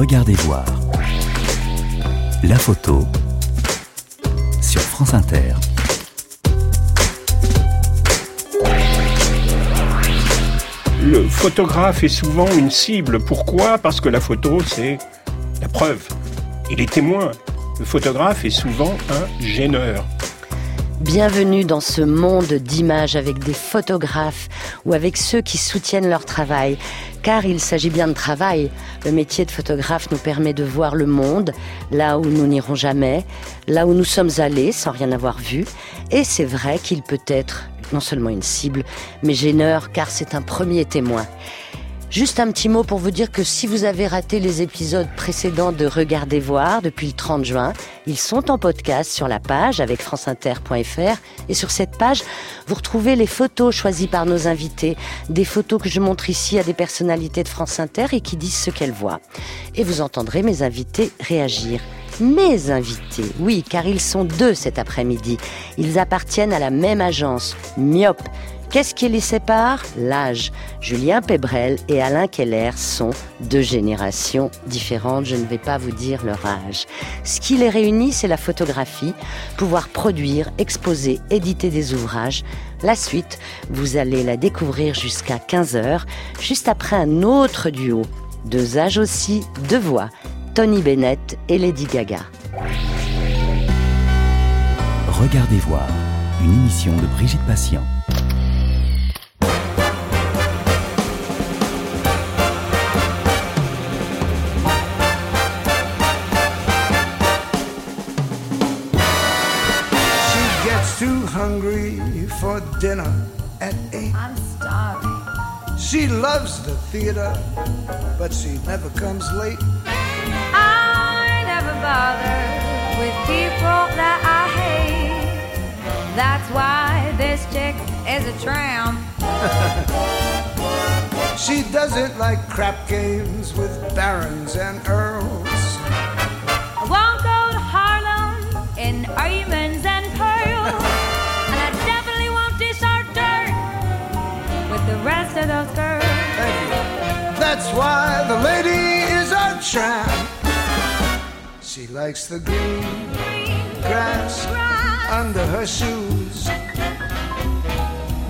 Regardez voir. La photo sur France Inter. Le photographe est souvent une cible. Pourquoi? Parce que la photo, c'est la preuve. Il est témoin. Le photographe est souvent un gêneur. Bienvenue dans ce monde d'images avec des photographes ou avec ceux qui soutiennent leur travail. Car il s'agit bien de travail. Le métier de photographe nous permet de voir le monde, là où nous n'irons jamais, là où nous sommes allés sans rien avoir vu. Et c'est vrai qu'il peut être non seulement une cible, mais gêneur car c'est un premier témoin. Juste un petit mot pour vous dire que si vous avez raté les épisodes précédents de Regardez voir depuis le 30 juin, ils sont en podcast sur la page avec franceinter.fr et sur cette page, vous retrouvez les photos choisies par nos invités, des photos que je montre ici à des personnalités de France Inter et qui disent ce qu'elles voient. Et vous entendrez mes invités réagir mes invités. Oui, car ils sont deux cet après-midi. Ils appartiennent à la même agence, Myope. Qu'est-ce qui les sépare? L'âge. Julien Pébrel et Alain Keller sont deux générations différentes, je ne vais pas vous dire leur âge. Ce qui les réunit, c'est la photographie, pouvoir produire, exposer, éditer des ouvrages. La suite, vous allez la découvrir jusqu'à 15h, juste après un autre duo. Deux âges aussi, deux voix, Tony Bennett et Lady Gaga. Regardez voir, une émission de Brigitte Patient. Dinner at eight. I'm starving. She loves the theater, but she never comes late. I never bother with people that I hate. That's why this chick is a tramp. She doesn't like crap games with barons and earls. I won't go to Harlem in diamonds why the lady is a tramp. She likes the green grass under her shoes.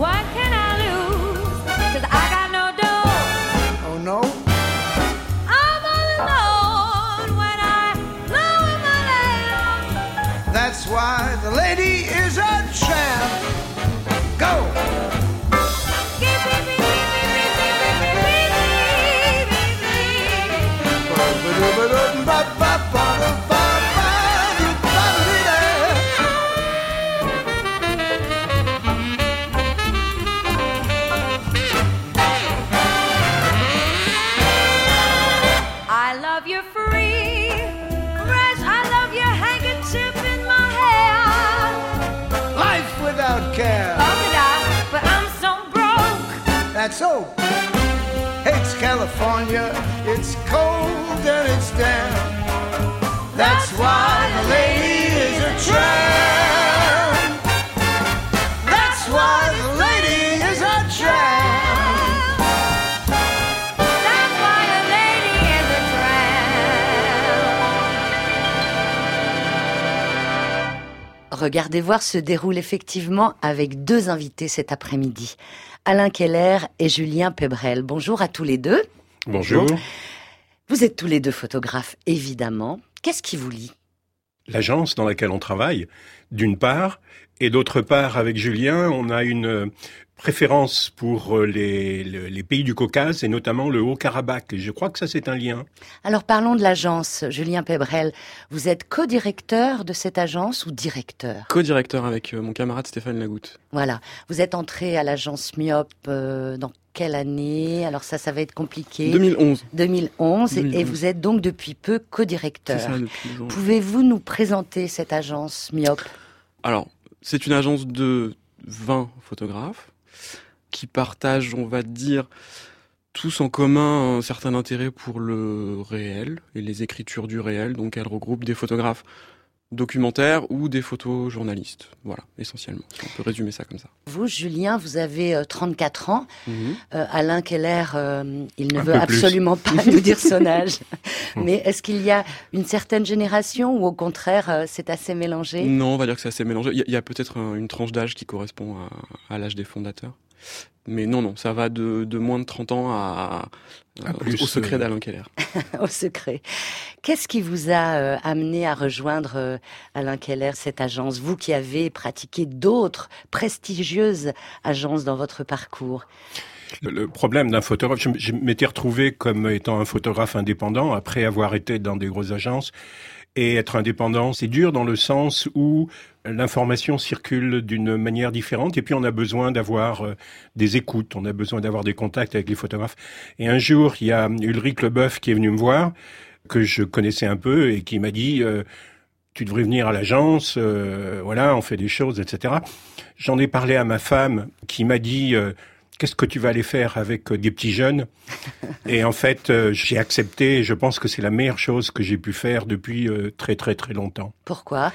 What can I lose? Cause I got no dough. Oh no, I'm all alone when I lower my lamp. that's why the lady is a tramp. Go! Broke. That's so. Hates California. It's cold and it's damp. That's why the lady is a tramp. That's why the lady is a tramp. That's why a lady is a tramp. Regardez voir se déroule effectivement avec deux invités cet après-midi. Alain Keller et Julien Pébrel. Bonjour à tous les deux. Bonjour. Vous êtes tous les deux photographes, évidemment. Qu'est-ce qui vous lie? L'agence dans laquelle on travaille, d'une part, et d'autre part, avec Julien, on a une préférence pour euh, les, le- les pays du Caucase et notamment le Haut-Karabakh. Je crois que ça, c'est un lien. Alors parlons de l'agence, Julien Pébrel. Vous êtes co-directeur de cette agence ou directeur? Co-directeur avec euh, mon camarade Stéphane Lagoutte. Voilà. Vous êtes entré à l'agence Myope euh, dans quelle année? Alors ça, ça va être compliqué. 2011. 2011. et- Et 2011. vous êtes donc depuis peu C'est co-directeur. Pouvez-vous nous présenter cette agence Myope? Alors, c'est une agence de 20 photographes qui partagent, on va dire, tous en commun un certain intérêt pour le réel et les écritures du réel. Donc, elle regroupe des photographes documentaires ou des photos journalistes. Voilà, essentiellement. On peut résumer ça comme ça. Vous, Julien, vous avez euh, 34 ans. Mhm. Euh, Alain Keller, euh, il ne Un veut plus. absolument pas nous dire son âge. Mais est-ce qu'il y a une certaine génération ou au contraire, euh, c'est assez mélangé? Non, on va dire que c'est assez mélangé. Il y a, peut-être un- une tranche d'âge qui correspond à, à l'âge des fondateurs. Mais non, non, ça va de, de moins de 30 ans à, À au- plus, au secret euh, d'Alain Keller. au secret Qu'est-ce qui vous a euh, amené à rejoindre euh, Alain Keller, cette agence? Vous qui avez pratiqué d'autres prestigieuses agences dans votre parcours? Le, problème d'un photographe, je m'étais retrouvé comme étant un photographe indépendant après avoir été dans des grosses agences. Et être indépendant, c'est dur dans le sens où l'information circule d'une manière différente et puis on a besoin d'avoir euh, des écoutes, on a besoin d'avoir des contacts avec les photographes. Et un jour, il y a Ulrich Leboeuf qui est venu me voir, que je connaissais un peu et qui m'a dit euh, tu devrais venir à l'agence, euh, voilà, on fait des choses, etc. J'en ai parlé à ma femme qui m'a dit qu'est-ce que tu vas aller faire avec euh, des petits jeunes Et en fait, euh, j'ai accepté. et Je pense que c'est la meilleure chose que j'ai pu faire depuis euh, très très très longtemps. Pourquoi?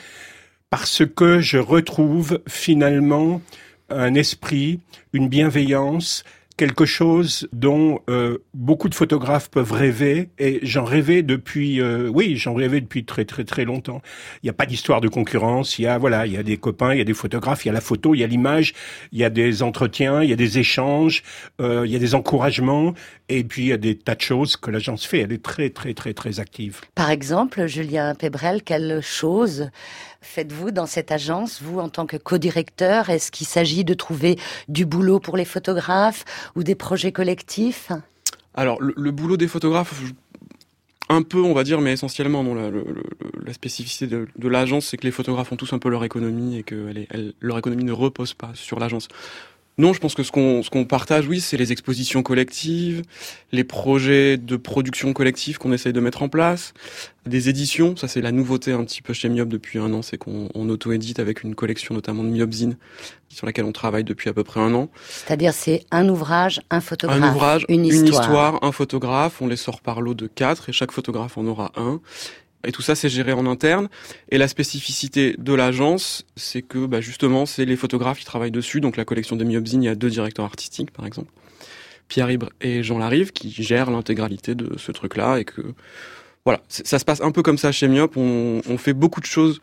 Parce que je retrouve finalement un esprit, une bienveillance, quelque chose dont euh, beaucoup de photographes peuvent rêver. Et j'en rêvais depuis, euh, oui, j'en rêvais depuis très très très longtemps. Il n'y a pas d'histoire de concurrence. Il y a voilà, il y a des copains, il y a des photographes, il y a la photo, il y a l'image, il y a des entretiens, il y a des échanges, euh, il y a des encouragements. Et puis il y a des tas de choses que l'agence fait. Elle est très très très très active. Par exemple, Julien Pébrel, quelle chose faites-vous dans cette agence, vous en tant que co-directeur? Est-ce qu'il s'agit de trouver du boulot pour les photographes ou des projets collectifs? Alors, le, boulot des photographes, un peu, on va dire, mais essentiellement, non, la, spécificité de, l'agence, c'est que les photographes ont tous un peu leur économie et que leur économie ne repose pas sur l'agence. Non, je pense que ce qu'on ce qu'on partage, oui, c'est les expositions collectives, les projets de production collective qu'on essaye de mettre en place, des éditions. Ça, c'est la nouveauté un petit peu chez Myob depuis un an, c'est qu'on on auto-édite avec une collection notamment de Myobzine sur laquelle on travaille depuis à peu près un an. C'est-à-dire c'est un ouvrage, un photographe, Un ouvrage, une histoire. un photographe, on les sort par lot de quatre et chaque photographe en aura un. Et tout ça, c'est géré en interne. Et la spécificité de l'agence, c'est que bah, justement, c'est les photographes qui travaillent dessus. Donc la collection de Myobzine, il y a deux directeurs artistiques, par exemple. Pierre Ibre et Jean Larive, qui gèrent l'intégralité de ce truc-là. Et que voilà, ça se passe un peu comme ça chez Myop. On fait beaucoup de choses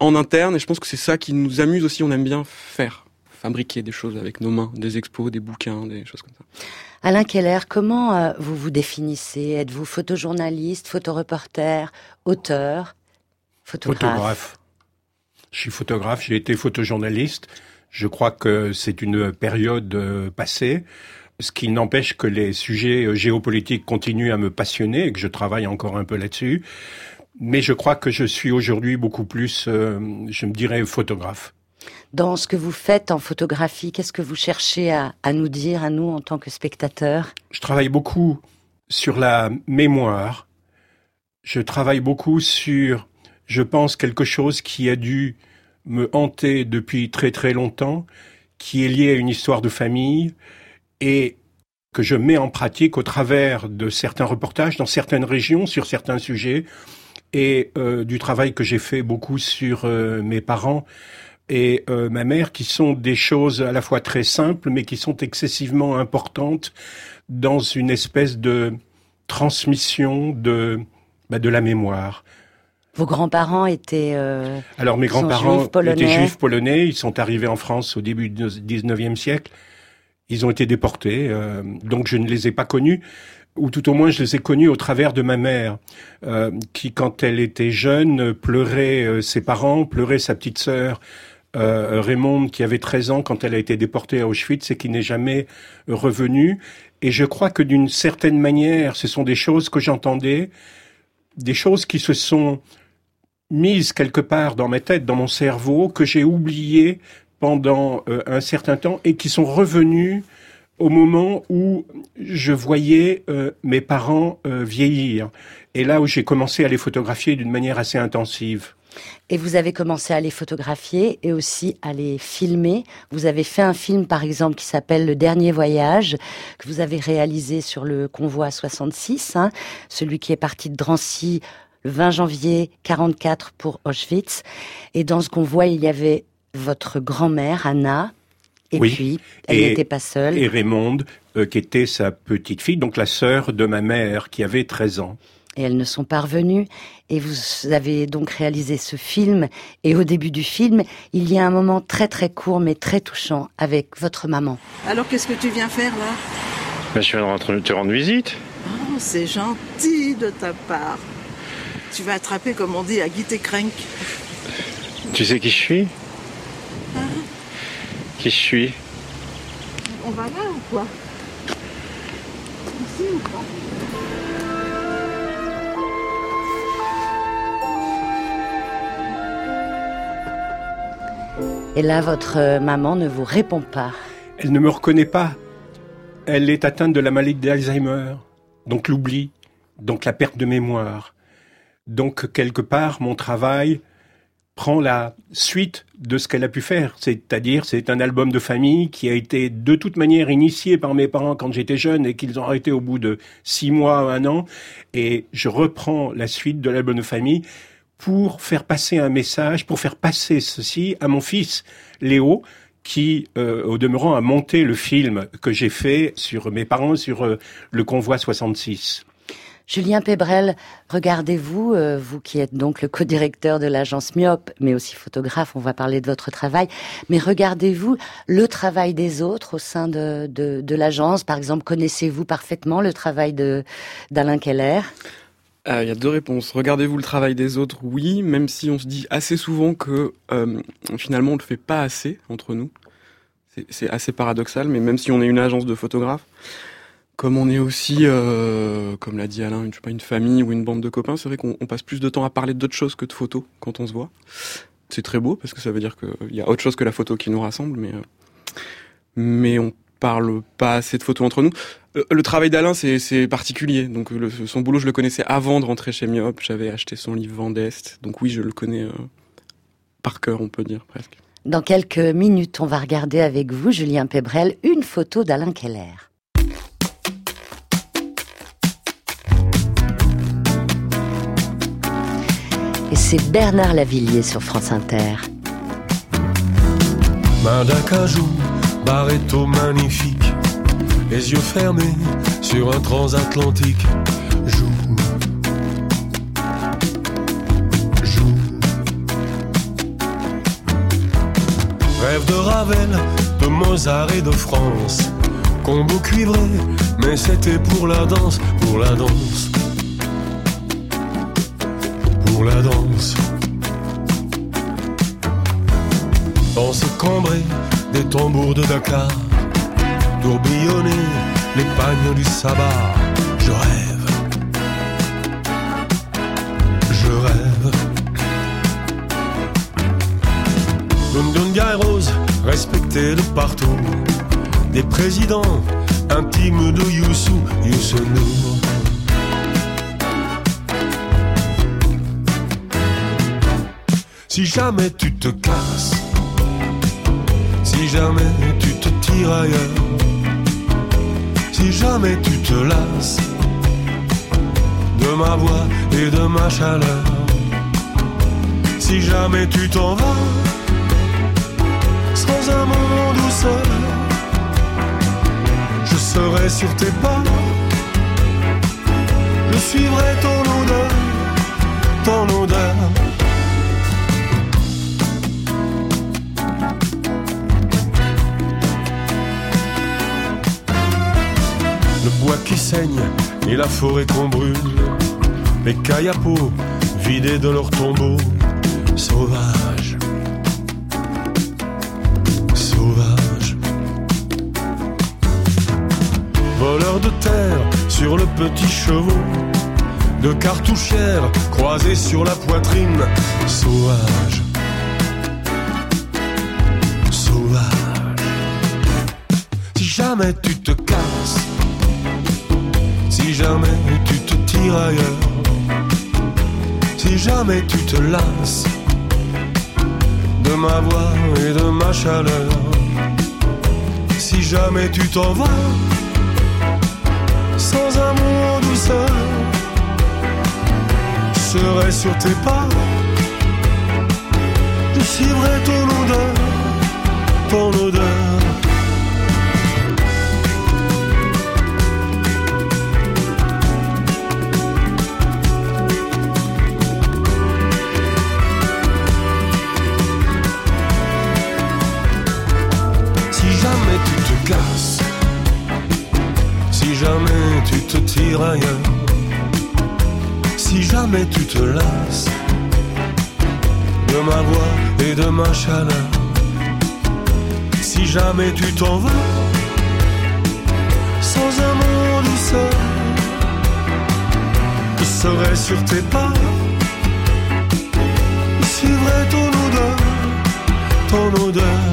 en interne et je pense que c'est ça qui nous amuse aussi. On aime bien faire, fabriquer des choses avec nos mains, des expos, des bouquins, des choses comme ça. Alain Keller, comment euh, vous vous définissez? Êtes-vous photojournaliste, photoreporter, auteur, photographe, Photographe. Je suis photographe, j'ai été photojournaliste. Je crois que c'est une période euh, passée, ce qui n'empêche que les sujets euh, géopolitiques continuent à me passionner et que je travaille encore un peu là-dessus. Mais je crois que je suis aujourd'hui beaucoup plus, euh, je me dirais, photographe. Dans ce que vous faites en photographie, qu'est-ce que vous cherchez à, nous dire, à nous en tant que spectateurs? Je travaille beaucoup sur la mémoire. Je travaille beaucoup sur, je pense, quelque chose qui a dû me hanter depuis très très longtemps, qui est lié à une histoire de famille et que je mets en pratique au travers de certains reportages dans certaines régions sur certains sujets et euh, du travail que j'ai fait beaucoup sur euh, mes parents et euh, ma mère, qui sont des choses à la fois très simples, mais qui sont excessivement importantes dans une espèce de transmission de, bah, de la mémoire. Vos grands-parents étaient... euh, Alors mes grands-parents juifs polonais. étaient juifs polonais, ils sont arrivés en France au début du 19e siècle. Ils ont été déportés, euh, donc je ne les ai pas connus, ou tout au moins je les ai connus au travers de ma mère, euh, qui quand elle était jeune pleurait euh, ses parents, pleurait sa petite sœur. Euh, Raymond, qui avait 13 ans quand elle a été déportée à Auschwitz et qui n'est jamais revenue. Et je crois que d'une certaine manière, ce sont des choses que j'entendais, des choses qui se sont mises quelque part dans ma tête, dans mon cerveau, que j'ai oubliées pendant euh, un certain temps et qui sont revenues au moment où je voyais euh, mes parents euh, vieillir. Et là où j'ai commencé à les photographier d'une manière assez intensive. Et vous avez commencé à les photographier et aussi à les filmer. Vous avez fait un film, par exemple, qui s'appelle Le Dernier Voyage, que vous avez réalisé sur le convoi 66, hein, celui qui est parti de Drancy le 20 janvier 44 pour Auschwitz. Et dans ce convoi, il y avait votre grand-mère, Anna. Et Oui. puis, elle n'était pas seule. Et Raymonde, euh, qui était sa petite fille, donc la sœur de ma mère, qui avait 13 ans. Et elles ne sont pas revenues. Et vous avez donc réalisé ce film. Et au début du film, il y a un moment très très court mais très touchant avec votre maman. Alors qu'est-ce que tu viens faire là? Ben, je viens de rentrer- te rendre visite. Oh, c'est gentil de ta part. Tu vas attraper, comme on dit, à Guy Crank. Tu sais qui je suis? Qui je suis? On va là ou quoi? Ici ou pas? Et là, votre euh, maman ne vous répond pas. Elle ne me reconnaît pas. Elle est atteinte de la maladie d'Alzheimer, donc l'oubli, donc la perte de mémoire. Donc quelque part, mon travail prend la suite de ce qu'elle a pu faire. C'est-à-dire, c'est un album de famille qui a été de toute manière initié par mes parents quand j'étais jeune et qu'ils ont arrêté au bout de six mois, un an. Et je reprends la suite de l'album de famille pour faire passer un message, pour faire passer ceci à mon fils, Léo, qui, euh, au demeurant, a monté le film que j'ai fait sur mes parents, sur euh, le convoi 66. Julien Pébrel, regardez-vous, euh, vous qui êtes donc le co-directeur de l'agence Myope, mais aussi photographe, on va parler de votre travail, mais regardez-vous le travail des autres au sein de, de, l'agence? Par exemple, connaissez-vous parfaitement le travail d'Alain Keller? Euh, Il y a deux réponses. Regardez-vous le travail des autres, oui, même si on se dit assez souvent que euh, finalement on le fait pas assez entre nous. C'est- assez paradoxal, mais même si on est une agence de photographes, comme on est aussi, euh, comme l'a dit Alain, une, je sais pas, une famille ou une bande de copains, c'est vrai qu'on on passe plus de temps à parler d'autres choses que de photos quand on se voit. C'est très beau parce que ça veut dire qu'il y a autre chose que la photo qui nous rassemble, mais euh, mais on parle pas assez de photos entre nous. Euh, Le travail d'Alain, c'est c'est particulier. Donc le- son boulot, je le connaissais avant de rentrer chez Myop. J'avais acheté son livre Vendeste. Donc oui, je le connais euh, par cœur, on peut dire presque. Dans quelques minutes, on va regarder avec vous, Julien Pébrel, une photo d'Alain Keller. Et c'est Bernard Lavillier sur France Inter. Main d'acajou, barretto magnifique, les yeux fermés sur un transatlantique. Joue, joue. Rêve de Ravel, de Mozart et de France. Combo cuivré, mais c'était pour la danse, pour la danse. Pour la danse. Danse cambrée des tambours de Dakar, tourbillonner les pagnes du sabbat. Je rêve, je rêve. Lundunga et Rose, respectés de partout, des présidents intimes de Youssou, Youssou. Si jamais tu te casses, si jamais tu te tires ailleurs, si jamais tu te lasses de ma voix et de ma chaleur, si jamais tu t'en vas sans un moment douceur, je serai sur tes pas, je suivrai ton odeur, ton odeur. Qui saigne et la forêt qu'on brûle, les kayapos vidés de leurs tombeaux, sauvages, sauvages. Voleurs de terre sur le petit chevaux, de cartouchières croisées sur la poitrine, sauvages. Sauvages. Si jamais tu te casses, si jamais tu te tires ailleurs, si jamais tu te lasses de ma voix et de ma chaleur, si jamais tu t'en vas sans un mot douceur, serai sur tes pas. Je suivrai ton odeur, ton odeur. Tu te casses, si jamais tu te tires ailleurs, si jamais tu te lasses. De ma voix et de ma chaleur, si jamais tu t'en vas. Sans un mot douceur, je serai sur tes pas, je suivrai ton odeur, ton odeur.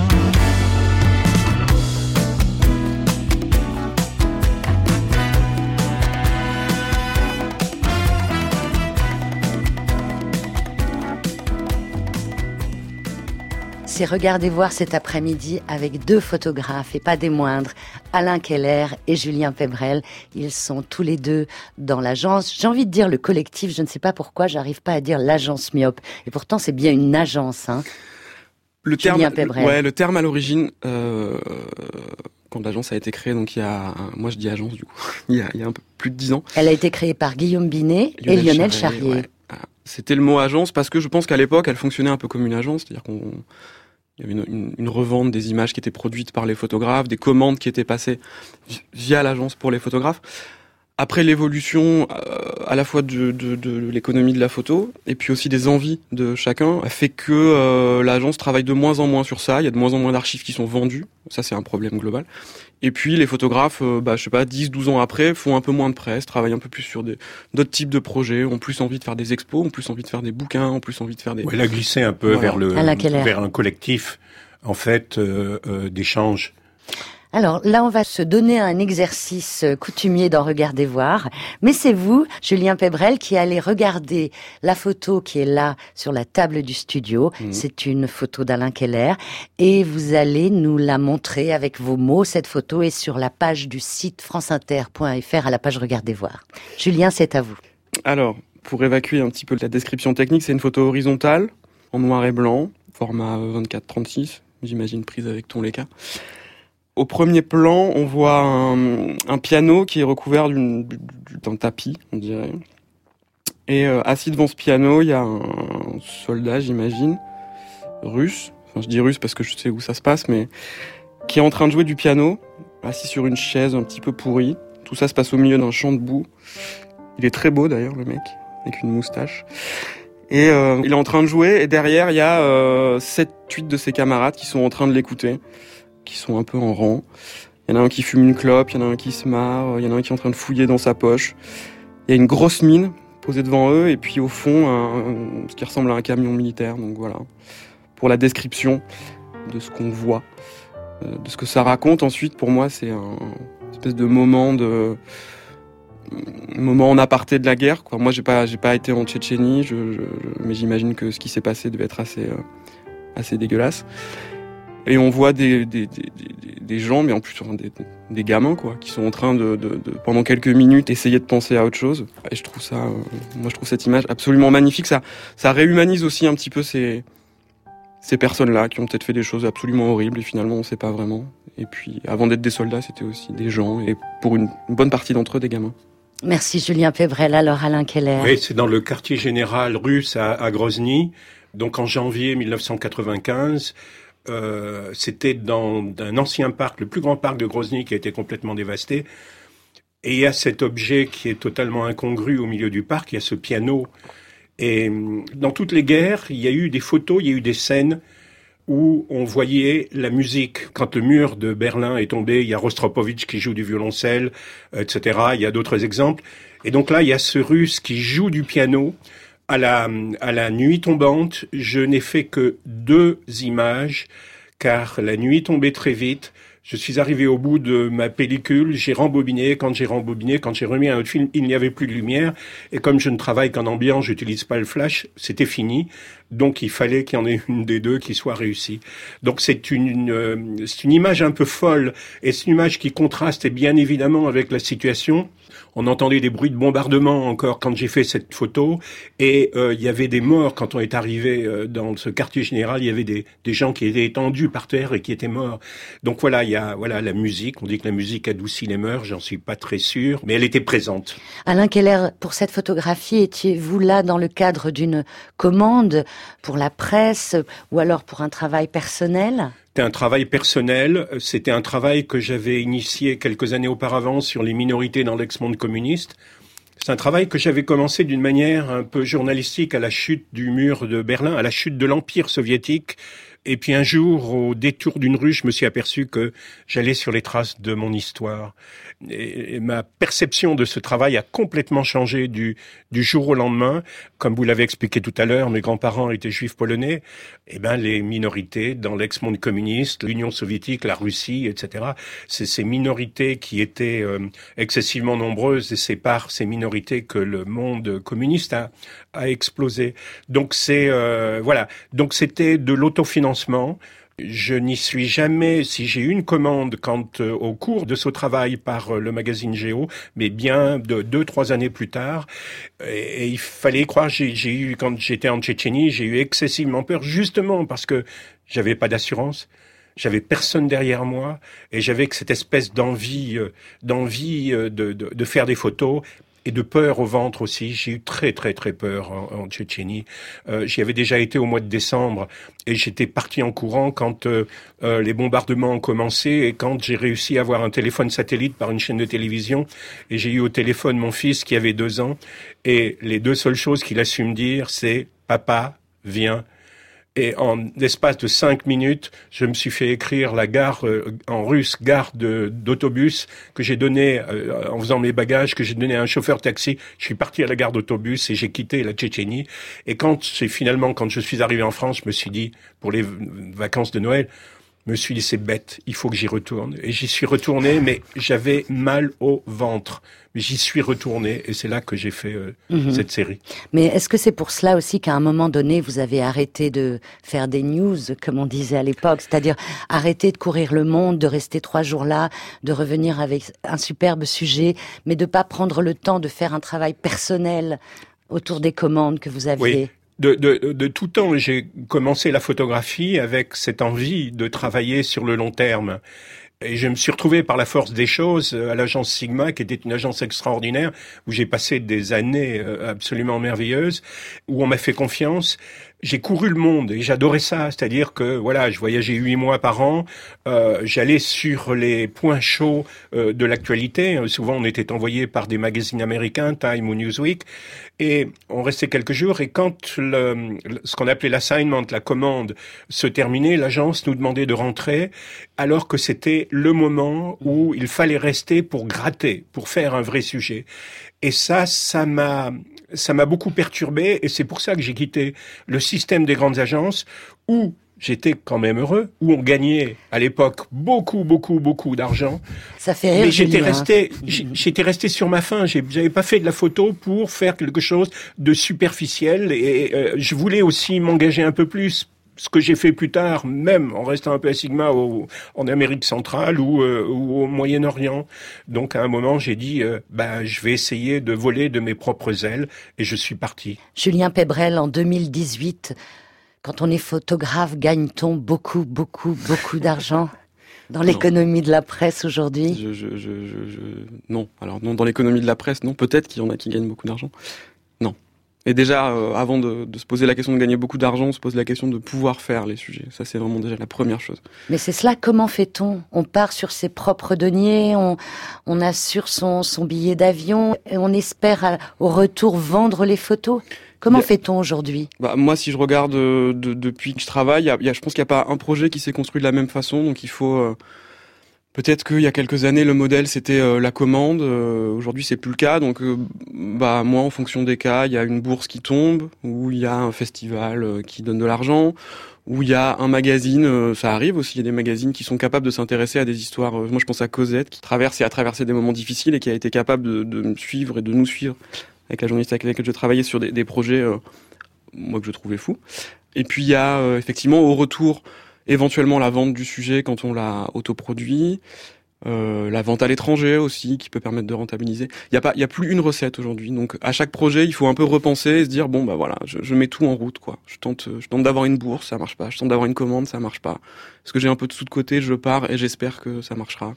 C'est Regardez voir cet après-midi avec deux photographes et pas des moindres, Alain Keller et Julien Pebrel. Ils sont tous les deux dans l'agence. J'ai envie de dire le collectif, je ne sais pas pourquoi, j'arrive pas à dire l'agence myope. Et pourtant, c'est bien une agence, hein. Le Julien terme, ouais, le terme à l'origine, euh, quand l'agence a été créée, donc il y a, moi je dis agence du coup, il y a, il y a un peu plus de dix ans. Elle a été créée par Guillaume Binet et Lionel Charrier. ouais. Ah, C'était le mot agence parce que je pense qu'à l'époque, elle fonctionnait un peu comme une agence, c'est-à-dire qu'on il y avait une, une- revente des images qui étaient produites par les photographes, des commandes qui étaient passées vi- via l'agence pour les photographes. Après l'évolution euh, à la fois de l'économie de la photo et puis aussi des envies de chacun a fait que euh, l'agence travaille de moins en moins sur ça. Il y a de moins en moins d'archives qui sont vendues. Ça, c'est un problème global. Et puis les photographes, euh, bah, je sais pas, 10, 12 ans après, font un peu moins de presse, travaillent un peu plus sur d'autres types de projets, ont plus envie de faire des expos, ont plus envie de faire des bouquins, ont plus envie de faire des... Elle a glissé un peu Voilà. vers le vers un collectif en fait euh, euh, d'échanges. Alors là, on va se donner un exercice euh, coutumier dans Regardez voir. Mais c'est vous, Julien Pebrel, qui allez regarder la photo qui est là sur la table du studio. Mhm. C'est une photo d'Alain Keller. Et vous allez nous la montrer avec vos mots. Cette photo est sur la page du site franceinter.fr à la page Regardez voir. Julien, c'est à vous. Alors, pour évacuer un petit peu la description technique, c'est une photo horizontale, en noir et blanc, format euh, 24-36, j'imagine prise avec ton Leica. Au premier plan, on voit un, un piano qui est recouvert d'un tapis, on dirait. Et euh, assis devant ce piano, il y a un soldat, j'imagine, russe. Enfin, je dis russe parce que je sais où ça se passe, mais qui est en train de jouer du piano, assis sur une chaise un petit peu pourrie. Tout ça se passe au milieu d'un champ de boue. Il est très beau d'ailleurs, le mec, avec une moustache. Et euh, il est en train de jouer, et derrière, il y a euh, 7-8 de ses camarades qui sont en train de l'écouter, qui sont un peu en rang. Il y en a un qui fume une clope, il y en a un qui se marre, il y en a un qui est en train de fouiller dans sa poche. Il y a une grosse mine posée devant eux, et puis au fond, ce qui ressemble à un camion militaire. Donc voilà, pour la description de ce qu'on voit, euh, de ce que ça raconte. Ensuite, pour moi, c'est un espèce de moment de moment en aparté de la guerre. Moi, j'ai pas, pas été en Tchétchénie, mais j'imagine que ce qui s'est passé devait être assez, euh, assez dégueulasse. Et on voit des, des, des, des- des gens, mais en plus des, des gamins, quoi, qui sont en train de, de, de, pendant quelques minutes, essayer de penser à autre chose. Et je trouve ça, euh, moi, je trouve cette image absolument magnifique. Ça, ça réhumanise aussi un petit peu ces, ces personnes-là qui ont peut-être fait des choses absolument horribles et finalement on sait pas vraiment. Et puis, avant d'être des soldats, c'était aussi des gens et pour une bonne partie d'entre eux, des gamins. Merci Julien Pebrel. Alors Alain Keller. Oui, c'est dans le quartier général russe à, à Grozny. Donc en janvier 1995, euh, c'était dans un ancien parc, le plus grand parc de Grozny qui a été complètement dévasté. Et il y a cet objet qui est totalement incongru au milieu du parc, il y a ce piano. Et hum, dans toutes les guerres, il y a eu des photos, il y a eu des scènes où on voyait la musique. Quand le mur de Berlin est tombé, il y a Rostropovitch qui joue du violoncelle, etc. Il y a d'autres exemples. Et donc là, il y a ce russe qui joue du piano. À la, à la nuit tombante, je n'ai fait que deux images, car la nuit tombait très vite. Je suis arrivé au bout de ma pellicule, j'ai rembobiné. Quand j'ai rembobiné, quand j'ai remis un autre film, il n'y avait plus de lumière. Et comme je ne travaille qu'en ambiance, j'utilise pas le flash, c'était fini. Donc il fallait qu'il y en ait une des deux qui soit réussie. Donc c'est une, euh, c'est une image un peu folle et c'est une image qui contraste bien évidemment avec la situation. On entendait des bruits de bombardement encore quand j'ai fait cette photo et euh, il y avait des morts quand on est arrivé euh, dans ce quartier général. Il y avait des, des gens qui étaient étendus par terre et qui étaient morts. Donc voilà, il y a voilà la musique. On dit que la musique adoucit les mœurs. J'en suis pas très sûr, mais elle était présente. Alain Keller, pour cette photographie, étiez-vous là dans le cadre d'une commande pour la presse ou alors pour un travail personnel C'était un travail personnel. C'était un travail que j'avais initié quelques années auparavant sur les minorités dans l'ex-monde communiste. C'est un travail que j'avais commencé d'une manière un peu journalistique à la chute du mur de Berlin, à la chute de l'Empire soviétique. Et puis un jour, au détour d'une rue, je me suis aperçu que j'allais sur les traces de mon histoire. Et, ma perception de ce travail a complètement changé du, du jour au lendemain. Comme vous l'avez expliqué tout à l'heure, mes grands-parents étaient juifs polonais. Et ben, les minorités dans l'ex-monde communiste, l'Union soviétique, la Russie, etc. C'est ces minorités qui étaient euh, excessivement nombreuses et c'est par ces minorités que le monde communiste a, a explosé. Donc c'est euh, voilà. Donc c'était de l'autofinancement. Je n'y suis jamais, si j'ai une commande quand euh, au cours de ce travail par euh, le magazine Géo, mais bien de deux trois années plus tard, et, et il fallait croire. J'ai eu quand j'étais en Tchétchénie, j'ai eu excessivement peur, justement parce que j'avais pas d'assurance. J'avais personne derrière moi et j'avais cette espèce d'envie, euh, d'envie euh, de, de, de faire des photos et de peur au ventre aussi. J'ai eu très très très peur en, Tchétchénie. Euh, J'y avais déjà été au mois de décembre et j'étais parti en courant quand euh, euh, les bombardements ont commencé et quand j'ai réussi à avoir un téléphone satellite par une chaîne de télévision et j'ai eu au téléphone mon fils qui avait deux ans et les deux seules choses qu'il a su me dire c'est papa viens et en l'espace de cinq minutes, je me suis fait écrire la gare euh, en russe, gare d'autobus que j'ai donné euh, en faisant mes bagages, que j'ai donné à un chauffeur taxi. Je suis parti à la gare d'autobus et j'ai quitté la Tchétchénie. Et quand c'est finalement, quand je suis arrivé en France, je me suis dit pour les vacances de Noël, me suis dit c'est bête, il faut que j'y retourne. Et j'y suis retourné, mais j'avais mal au ventre. Mais j'y suis retourné et c'est là que j'ai fait euh, Mhm. cette série. Mais est-ce que c'est pour cela aussi qu'à un moment donné, vous avez arrêté de faire des news, comme on disait à l'époque, c'est-à-dire arrêter de courir le monde, de rester trois jours là, de revenir avec un superbe sujet, mais de pas prendre le temps de faire un travail personnel autour des commandes que vous aviez? Oui. De, de, de tout temps, j'ai commencé la photographie avec cette envie de travailler sur le long terme. Et je me suis retrouvé par la force des choses euh, à l'agence Sigma, qui était une agence extraordinaire, où j'ai passé des années euh, absolument merveilleuses, où on m'a fait confiance. J'ai couru le monde et j'adorais ça, c'est-à-dire que voilà, je voyageais huit mois par an, euh, j'allais sur les points chauds euh, de l'actualité. Souvent, on était envoyé par des magazines américains, Time ou Newsweek, et on restait quelques jours. Et quand le, ce qu'on appelait l'assignment, la commande, se terminait, l'agence nous demandait de rentrer, alors que c'était le moment où il fallait rester pour gratter, pour faire un vrai sujet. Et ça, ça m'a, ça m'a beaucoup perturbé, et c'est pour ça que j'ai quitté le système des grandes agences où j'étais quand même heureux, où on gagnait à l'époque beaucoup, beaucoup, beaucoup d'argent. Ça fait rire, Mais j'étais Julien. resté, j'ai- j'étais resté sur ma faim. J'avais pas fait de la photo pour faire quelque chose de superficiel, et euh, je voulais aussi m'engager un peu plus. Ce que j'ai fait plus tard, même en restant un peu à Sigma au- en Amérique centrale ou, euh, ou au Moyen-Orient. Donc à un moment, j'ai dit, euh, bah, je vais essayer de voler de mes propres ailes, et je suis parti. Julien Pébrel, en 2018, quand on est photographe, gagne-t-on beaucoup, beaucoup, beaucoup d'argent dans l'économie de la presse aujourd'hui? Je, je, je, je, je- Non. Alors, non, dans l'économie de la presse, non. Peut-être qu'il y en a qui gagnent beaucoup d'argent. Non. Et déjà, euh, avant de, de se poser la question de gagner beaucoup d'argent, on se pose la question de pouvoir faire les sujets. Ça, c'est vraiment déjà la première chose. Mais c'est cela, comment fait-on? On part sur ses propres deniers, on, on assure son, son billet d'avion et on espère à- au retour vendre les photos? Comment a- fait-on aujourd'hui? Bah, moi, si je regarde euh, de- depuis que je travaille, il y a, y a- je pense qu'il n'y a pas un projet qui s'est construit de la même façon. Donc, il faut euh, peut-être qu'il y a quelques années, le modèle c'était euh, la commande. Euh, aujourd'hui, c'est plus le cas. Donc, euh, bah moi, en fonction des cas, il y a une bourse qui tombe, ou il y a un festival qui donne de l'argent, ou il y a un magazine. ça arrive aussi. Il y a des magazines qui sont capables de s'intéresser à des histoires. moi, je pense à Cosette, qui traverse et a traversé des moments difficiles et qui a été capable de, de me suivre et de nous suivre avec la journaliste avec laquelle je travaillais sur des, des projets. euh, moi que je trouvais fou. Et puis il y a euh, effectivement au retour éventuellement la vente du sujet quand on l'a autoproduit, euh, la vente à l'étranger aussi qui peut permettre de rentabiliser. Il y a pas, il y a plus une recette aujourd'hui. Donc à chaque projet, il faut un peu repenser et se dire bon bah voilà, je, mets tout en route quoi. Je tente, je tente d'avoir une bourse, ça marche pas. Je tente d'avoir une commande, ça marche pas. Est-ce que j'ai un peu de sous de côté, je pars et j'espère que ça marchera.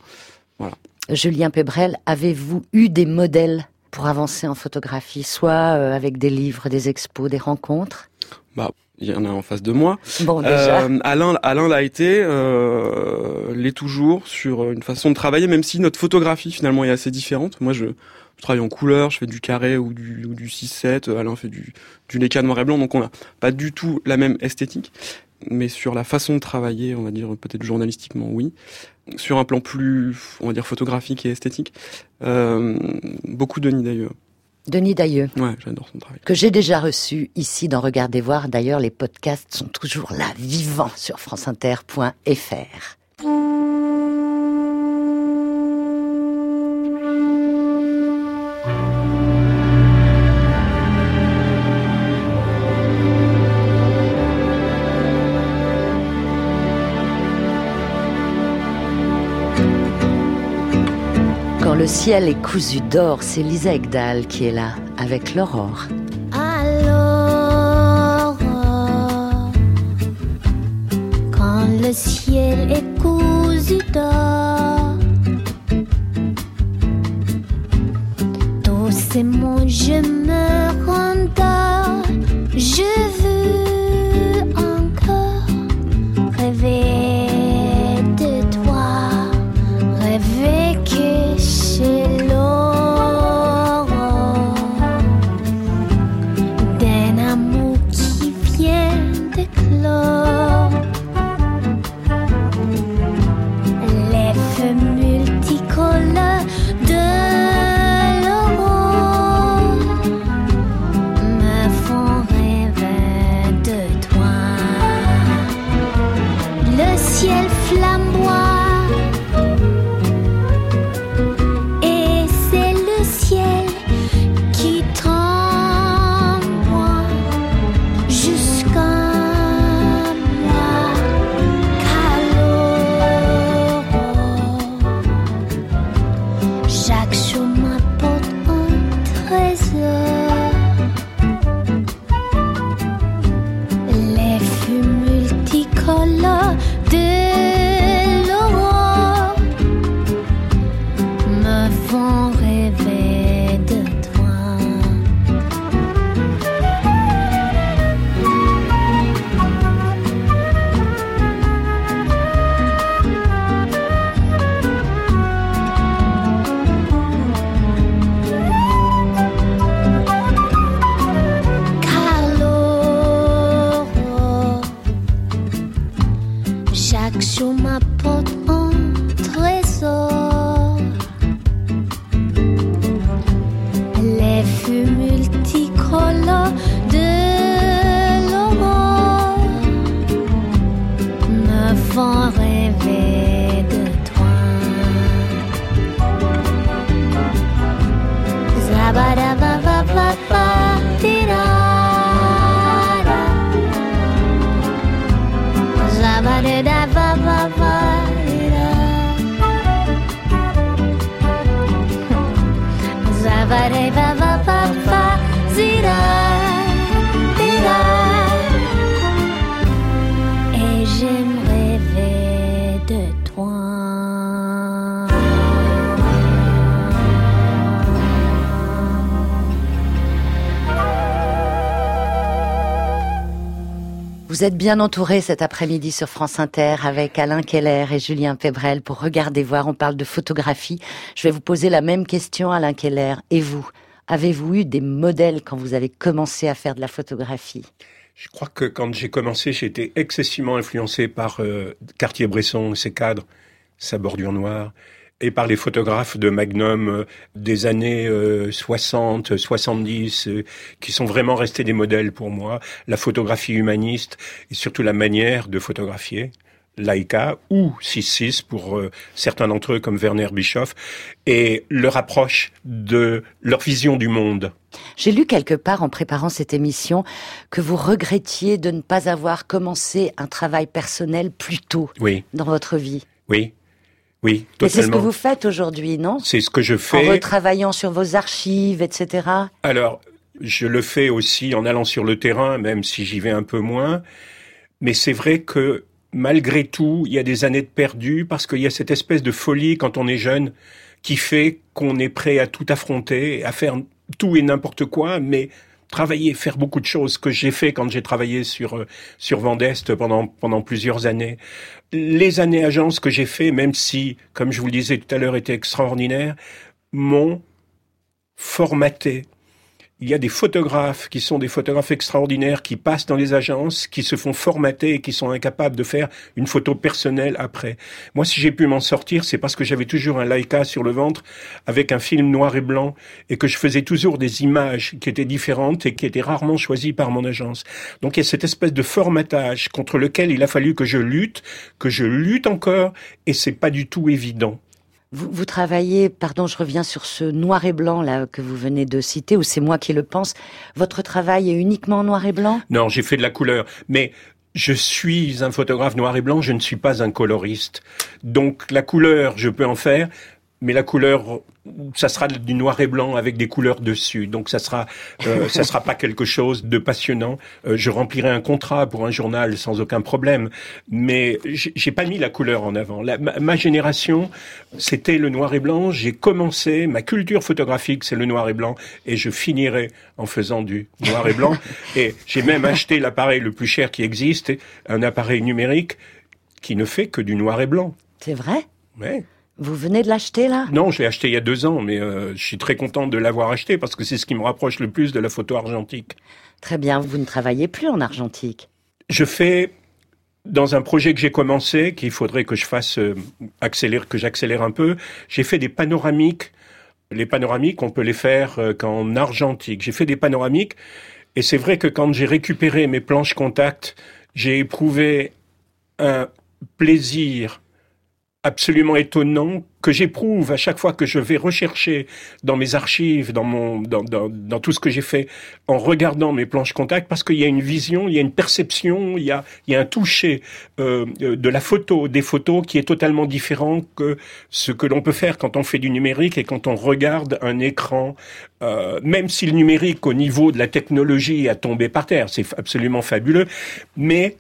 Voilà. Julien Pébrel, avez-vous eu des modèles pour avancer en photographie, soit euh, avec des livres, des expos, des rencontres? Bah il y en a en face de moi. Bon, déjà. Euh, Alain, Alain l'a été, euh, l'est toujours sur une façon de travailler, même si notre photographie finalement est assez différente. Moi, je, je travaille en couleur, je fais du carré ou du, ou du 6-7. Alain fait du, du Leica noir et blanc, donc on n'a pas du tout la même esthétique. Mais sur la façon de travailler, on va dire peut-être journalistiquement, oui. Sur un plan plus, on va dire photographique et esthétique, euh, beaucoup de d'ailleurs. Denis Dailleux, Ouais, j'adore son travail. que j'ai déjà reçu ici dans Regardez voir. D'ailleurs, les podcasts sont toujours là, vivants sur franceinter.fr. le ciel est cousu d'or, c'est Lisa Egdal qui est là, avec l'aurore. Alors, quand le ciel est cousu d'or, doucement je me rendors, je veux Vous êtes bien entouré cet après-midi sur France Inter avec Alain Keller et Julien Pébrel pour regarder voir. On parle de photographie. Je vais vous poser la même question, Alain Keller. Et vous Avez-vous eu des modèles quand vous avez commencé à faire de la photographie? Je crois que quand j'ai commencé, j'ai été excessivement influencé par euh, Cartier-Bresson, ses cadres, sa bordure noire, et par les photographes de Magnum euh, des années euh, 60, 70, euh, qui sont vraiment restés des modèles pour moi. La photographie humaniste et surtout la manière de photographier. Leica ou 6.6 pour euh, certains d'entre eux comme Werner Bischoff et leur approche de leur vision du monde. J'ai lu quelque part en préparant cette émission que vous regrettiez de ne pas avoir commencé un travail personnel plus tôt Oui, dans votre vie. oui, oui, Mais c'est ce que totalement. vous faites aujourd'hui, non C'est ce que je En fais. retravaillant sur vos archives, etc. Alors, je le fais aussi en allant sur le terrain, même si j'y vais un peu moins. Mais c'est vrai que malgré tout, il y a des années de perdu parce qu'il y a cette espèce de folie quand on est jeune qui fait qu'on est prêt à tout affronter, à faire tout et n'importe quoi, mais travailler, faire beaucoup de choses que j'ai fait quand j'ai travaillé sur euh, sur Vendeste pendant pendant plusieurs années. Les années agences que j'ai fait, même si, comme je vous le disais tout à l'heure, étaient extraordinaires, m'ont formaté. Il y a des photographes qui sont des photographes extraordinaires qui passent dans les agences, qui se font formater et qui sont incapables de faire une photo personnelle après. Moi, si j'ai pu m'en sortir, c'est parce que j'avais toujours un Leica sur le ventre avec un film noir et blanc et que je faisais toujours des images qui étaient différentes et qui étaient rarement choisies par mon agence. Donc il y a cette espèce de formatage contre lequel il a fallu que je lutte, que je lutte encore et c'est pas du tout évident. Vous, travaillez, pardon, je reviens sur ce noir et blanc là que vous venez de citer, ou c'est moi qui le pense. Votre travail est uniquement en noir et blanc? Non, j'ai fait de la couleur, mais je suis un photographe noir et blanc, je ne suis pas un coloriste. Donc la couleur, je peux en faire, mais la couleur, ça sera du noir et blanc avec des couleurs dessus. Donc ça sera, euh, ça sera pas quelque chose de passionnant. Euh, je remplirai un contrat pour un journal sans aucun problème, mais j'ai pas mis la couleur en avant. La- ma, ma génération, c'était le noir et blanc. J'ai commencé, ma culture photographique, c'est le noir et blanc, et je finirai en faisant du noir et blanc. et j'ai même acheté l'appareil le plus cher qui existe, un appareil numérique qui ne fait que du noir et blanc. C'est vrai? Ouais. Vous venez de l'acheter là? Non, je l'ai acheté il y a deux ans, mais euh, je suis très content de l'avoir acheté parce que c'est ce qui me rapproche le plus de la photo argentique. Très bien, vous ne travaillez plus en argentique. Je fais dans un projet que j'ai commencé, qu'il faudrait que je fasse euh, accélérer, que j'accélère un peu. J'ai fait des panoramiques. Les panoramiques, on peut les faire euh, qu'en argentique. J'ai fait des panoramiques, et c'est vrai que quand j'ai récupéré mes planches contact, j'ai éprouvé un plaisir absolument étonnant que j'éprouve à chaque fois que je vais rechercher dans mes archives, dans mon, dans, dans, dans tout ce que j'ai fait, en regardant mes planches contact, parce qu'il y a une vision, il y a une perception, il y a, il y a un toucher euh, de la photo, des photos qui est totalement différent que ce que l'on peut faire quand on fait du numérique et quand on regarde un écran. Euh, même si le numérique, au niveau de la technologie, a tombé par terre, c'est absolument fabuleux, mais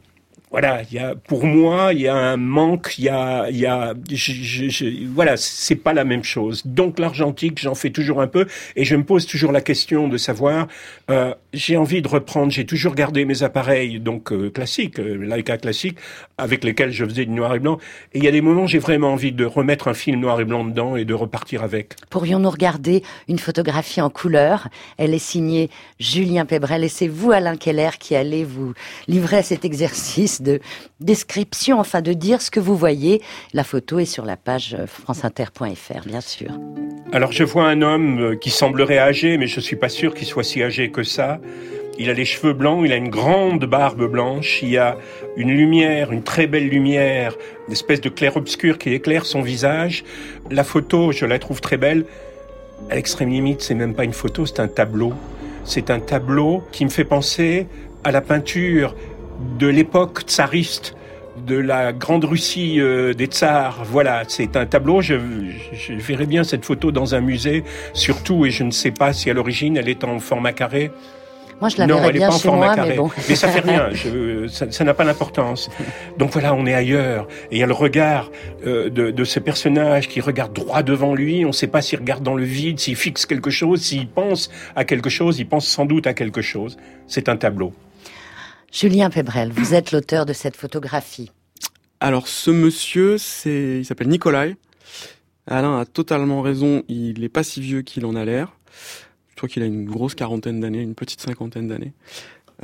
voilà, il y a, pour moi, il y a un manque, il y a, il y a, je, je, je- voilà, c'est pas la même chose. Donc l'argentique, j'en fais toujours un peu, et je me pose toujours la question de savoir, euh, j'ai envie de reprendre, j'ai toujours gardé mes appareils, donc euh, classiques, euh, Leica classiques, avec lesquels je faisais du noir et blanc, et il y a des moments, j'ai vraiment envie de remettre un film noir et blanc dedans et de repartir avec. Pourrions-nous regarder une photographie en couleur? Elle est signée Julien Pébrel et c'est vous, Alain Keller, qui allez vous livrer à cet exercice de description, enfin de dire ce que vous voyez. La photo est sur la page euh, franceinter.fr, bien sûr. Alors je vois un homme euh, qui semblerait âgé, mais je suis pas sûr qu'il soit si âgé que ça. Il a les cheveux blancs, il a une grande barbe blanche, il y a une lumière, une très belle lumière, une espèce de clair-obscur qui éclaire son visage. La photo, je la trouve très belle. À l'extrême limite, c'est même pas une photo, c'est un tableau. C'est un tableau qui me fait penser à la peinture de l'époque tsariste, de la grande Russie euh, des tsars. Voilà, c'est un tableau. Je, je, verrais bien cette photo dans un musée, surtout, et je ne sais pas si à l'origine elle est en format carré. Moi, je la non, verrais elle n'est bien pas en format moi, carré. mais bon. Mais ça fait rien. Je, ça ça n'a pas d'importance. Donc voilà, on est ailleurs. Et il y a le regard euh, de, de ce personnage qui regarde droit devant lui. On ne sait pas s'il regarde dans le vide, s'il fixe quelque chose, s'il pense à quelque chose. Il pense sans doute à quelque chose. C'est un tableau. Julien Pébrel, vous êtes l'auteur de cette photographie. Alors ce monsieur, c'est, il s'appelle Nikolai. Alain a totalement raison, il n'est pas si vieux qu'il en a l'air. Je crois qu'il a une grosse quarantaine d'années, une petite cinquantaine d'années.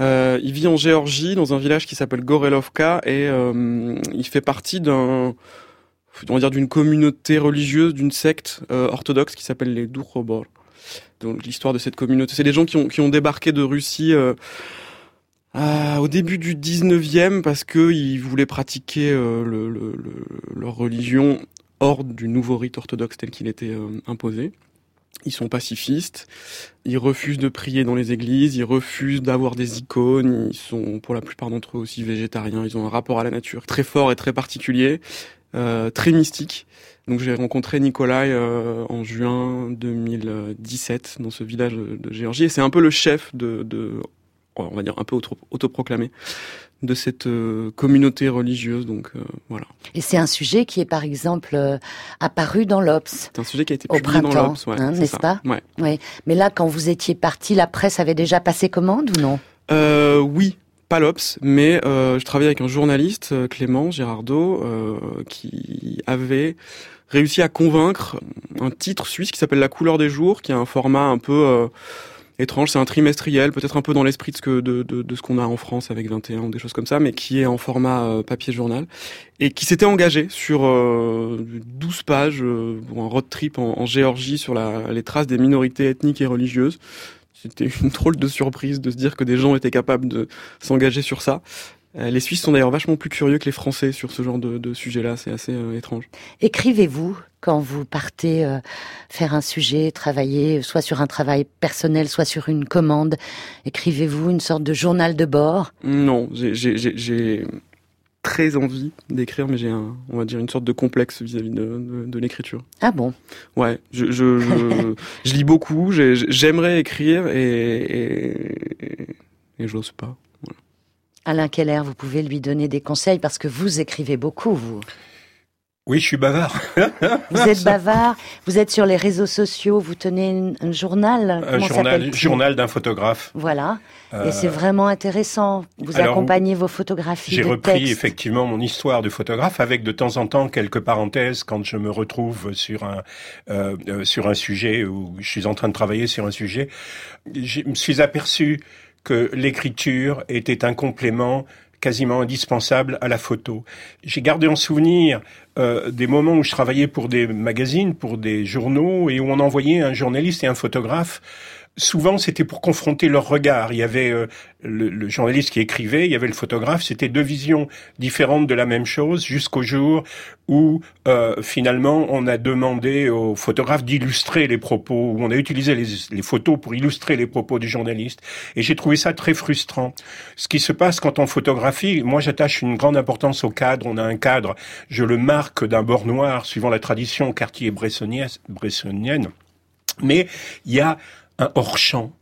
Euh, il vit en Géorgie, dans un village qui s'appelle Gorelovka, et euh, il fait partie d'un, on dire d'une communauté religieuse, d'une secte euh, orthodoxe qui s'appelle les Doukhobor. Donc l'histoire de cette communauté, c'est des gens qui ont débarqué de Russie Euh, au début du 19e, parce que ils voulaient pratiquer euh, le, le- le- leur religion hors du nouveau rite orthodoxe tel qu'il était euh, imposé. Ils sont pacifistes, ils refusent de prier dans les églises, ils refusent d'avoir des icônes, ils sont pour la plupart d'entre eux aussi végétariens, ils ont un rapport à la nature très fort et très particulier, euh, très mystique. Donc j'ai rencontré Nikolai en juin 2017 dans ce village de Géorgie. Et c'est un peu le chef de on va dire un peu auto- autoproclamé de cette euh, communauté religieuse. Donc euh, voilà, Et c'est un sujet qui est par exemple euh, apparu dans l'Obs. c'est un sujet qui a été Au publié dans l'Obs, ouais, hein, n'est-ce pas? Ouais. Oui. Mais là, quand vous étiez parti, la presse avait déjà passé commande ou non? Oui, pas l'Obs, mais je travaillais avec un journaliste, Clément Girardot, qui avait réussi à convaincre un titre suisse qui s'appelle La couleur des jours, qui a un format un peu étrange, c'est un trimestriel, peut-être un peu dans l'esprit de ce que de, de, de ce qu'on a en France avec 21 ou des choses comme ça, mais qui est en format euh, papier journal et qui s'était engagé sur euh, 12 pages euh, pour un road trip en, en Géorgie sur la, les traces des minorités ethniques et religieuses. C'était une drôle de surprise de se dire que des gens étaient capables de s'engager sur ça. Euh, Les Suisses sont d'ailleurs vachement plus curieux que les Français sur ce genre de, de sujet-là, c'est assez euh, étrange. Écrivez-vous quand vous partez euh, faire un sujet, travailler soit sur un travail personnel, soit sur une commande Écrivez-vous une sorte de journal de bord? Non, j'ai- très envie d'écrire, mais j'ai un, on va dire une sorte de complexe vis-à-vis de, de, de l'écriture. Ah bon? Ouais, je, je, je, je lis beaucoup, j'ai- j'aimerais écrire et, et, et j'ose pas. Alain Keller, vous pouvez lui donner des conseils parce que vous écrivez beaucoup, vous. Oui, je suis bavard. Vous êtes bavard, vous êtes sur les réseaux sociaux, vous tenez une- un journal. Un comment journal, d'un photographe. Voilà. Euh, Et c'est vraiment intéressant. Vous alors, accompagnez vos photographies J'ai repris textes. effectivement mon histoire de photographe avec de temps en temps quelques parenthèses quand je me retrouve sur un euh, euh, sur un sujet ou je suis en train de travailler sur un sujet. Je me suis aperçu que l'écriture était un complément quasiment indispensable à la photo. J'ai gardé en souvenir euh, des moments où je travaillais pour des magazines, pour des journaux, et où on envoyait un journaliste et un photographe. Souvent, c'était pour confronter leurs regards. Il y avait euh, le, le journaliste qui écrivait, il y avait le photographe. C'était deux visions différentes de la même chose, jusqu'au jour où euh, finalement on a demandé au photographe d'illustrer les propos, où on a utilisé les, les photos pour illustrer les propos du journaliste. Et j'ai trouvé ça très frustrant. Ce qui se passe quand on photographie, moi j'attache une grande importance au cadre. On a un cadre, je le marque d'un bord noir, suivant la tradition quartier bressonienne. Mais il y a un hors-champ.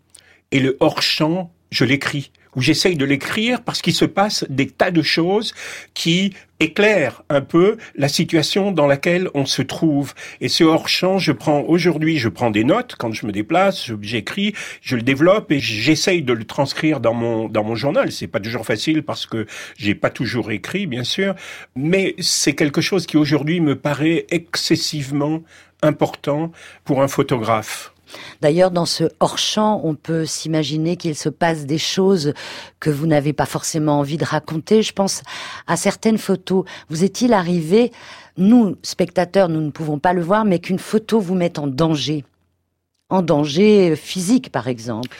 Et le hors-champ, je l'écris ou j'essaye de l'écrire parce qu'il se passe des tas de choses qui éclairent un peu la situation dans laquelle on se trouve. Et ce hors-champ, je prends aujourd'hui, je prends des notes quand je me déplace, j'écris, je le développe et j'essaye de le transcrire dans mon dans mon journal. C'est pas toujours facile parce que j'ai pas toujours écrit, bien sûr, mais c'est quelque chose qui aujourd'hui me paraît excessivement important pour un photographe. D'ailleurs, dans ce hors-champ, on peut s'imaginer qu'il se passe des choses que vous n'avez pas forcément envie de raconter. Je pense à certaines photos. Vous est-il arrivé, nous, spectateurs, nous ne pouvons pas le voir, mais qu'une photo vous mette en danger? En danger physique, par exemple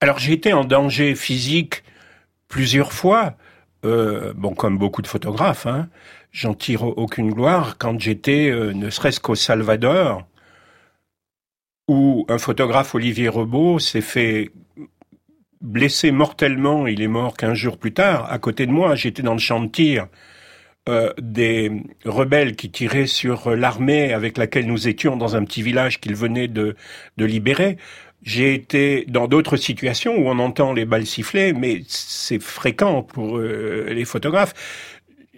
Alors j'ai été en danger physique plusieurs fois, euh, bon comme beaucoup de photographes, hein. j'en tire aucune gloire quand j'étais euh, ne serait-ce qu'au Salvador, où un photographe Olivier Rebaud s'est fait blesser mortellement, il est mort 15 jours plus tard, à côté de moi, j'étais dans le champ de tir. euh, des rebelles qui tiraient sur l'armée avec laquelle nous étions dans un petit village qu'ils venaient de, de libérer. J'ai été dans d'autres situations où on entend les balles siffler, mais c'est fréquent pour euh, les photographes.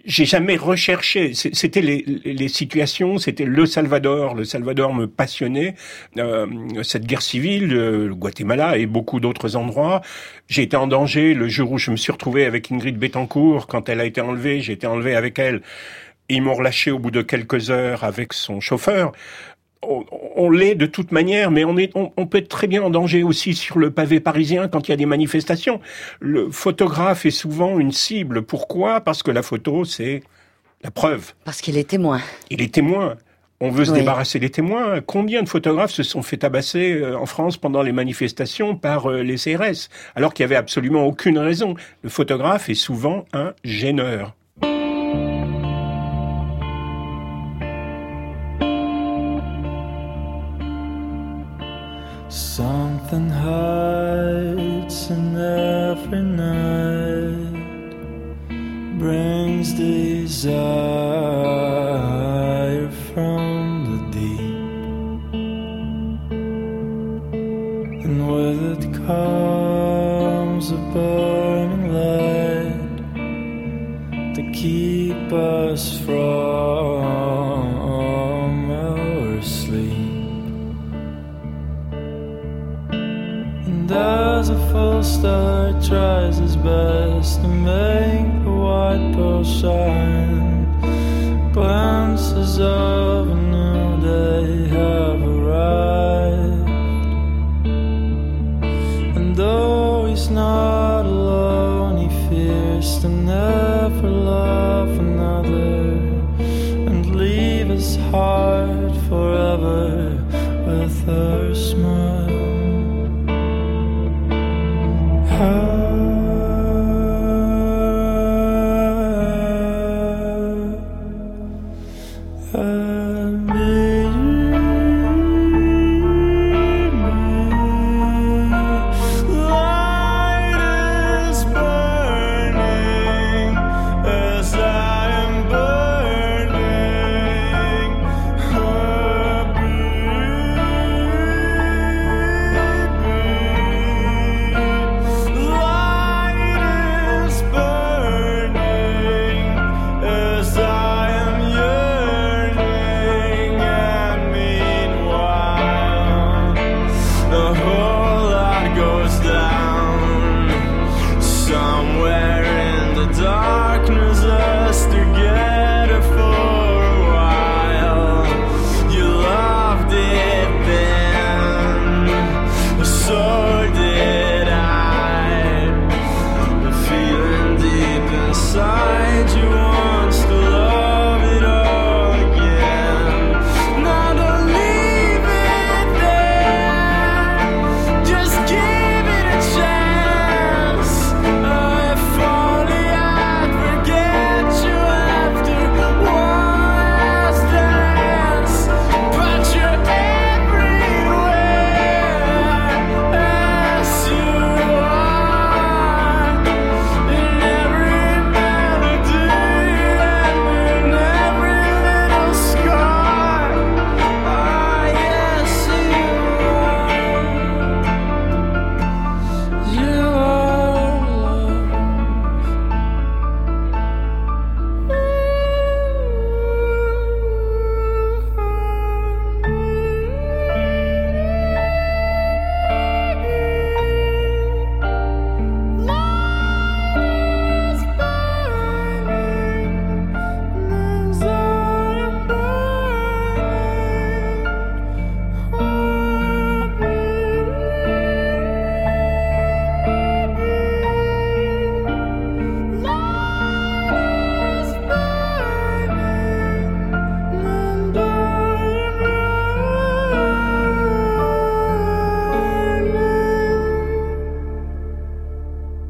J'ai jamais recherché. C'était les, les situations, c'était le Salvador. Le Salvador me passionnait. Euh, cette guerre civile, euh, le Guatemala et beaucoup d'autres endroits. J'ai été en danger le jour où je me suis retrouvé avec Ingrid Betancourt. Quand elle a été enlevée, j'ai été enlevé avec elle. Ils m'ont relâché au bout de quelques heures avec son chauffeur on, on l'est de toute manière, mais on, est, on, on peut être très bien en danger aussi sur le pavé parisien quand il y a des manifestations. Le photographe est souvent une cible. Pourquoi? Parce que la photo, c'est la preuve. Parce qu'il est témoin. Il est témoin. On veut se Oui. débarrasser des témoins. Combien de photographes se sont fait tabasser euh, en France pendant les manifestations par euh, les CRS, alors qu'il n'y avait absolument aucune raison? Le photographe est souvent un gêneur. Something hides in every night, brings desire star tries his best to make the white pearl shine, glimpses of a new day have arrived. And though he's not alone, he fears to never love another and leave his heart forever with her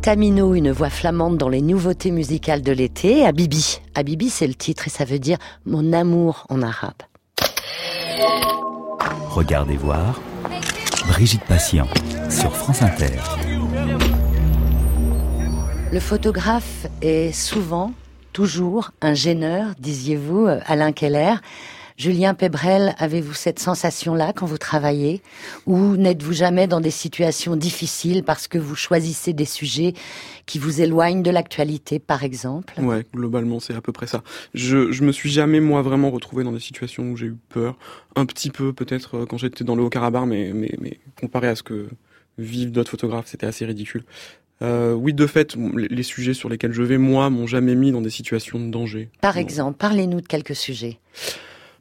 Tamino, une voix flamande dans les nouveautés musicales de l'été. Habibi. Habibi, c'est le titre et ça veut dire mon amour en arabe. Regardez voir. Brigitte Patient sur France Inter. Le photographe est souvent, toujours, un gêneur, disiez-vous, euh, Alain Keller. Julien Pébrel, avez-vous cette sensation-là quand vous travaillez Ou n'êtes-vous jamais dans des situations difficiles parce que vous choisissez des sujets qui vous éloignent de l'actualité, par exemple? Ouais, globalement, c'est à peu près ça. Je, je me suis jamais, moi, vraiment retrouvé dans des situations où j'ai eu peur. Un petit peu, peut-être, euh, quand j'étais dans le Haut-Karabakh, mais, mais, mais comparé à ce que vivent d'autres photographes, c'était assez ridicule. Euh, oui, de fait, les, les sujets sur lesquels je vais, moi, m'ont jamais mis dans des situations de danger. Par Non. exemple, parlez-nous de quelques sujets.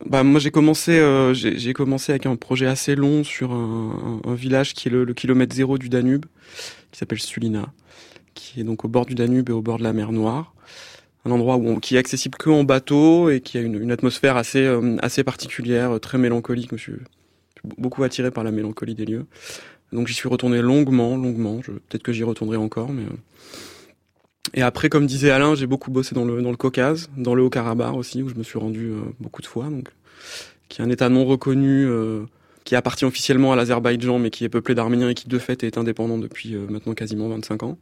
Bah moi j'ai commencé euh, j'ai commencé avec un projet assez long sur un, un- village qui est le, le kilomètre zéro du Danube qui s'appelle Sulina qui est donc au bord du Danube et au bord de la mer Noire un endroit où on- qui est accessible que en bateau et qui a une, une atmosphère assez euh, assez particulière, euh, très mélancolique. Je suis beaucoup attiré par la mélancolie des lieux. Donc j'y suis retourné longuement, longuement. Peut-être que j'y retournerai encore, mais euh. Et après, comme disait Alain, j'ai beaucoup bossé dans le dans le Caucase, dans le Haut-Karabakh aussi, où je me suis rendu euh, beaucoup de fois. Donc, qui est un État non reconnu, euh, qui appartient officiellement à l'Azerbaïdjan, mais qui est peuplé d'Arméniens et qui de fait est indépendant depuis euh, maintenant quasiment 25 ans.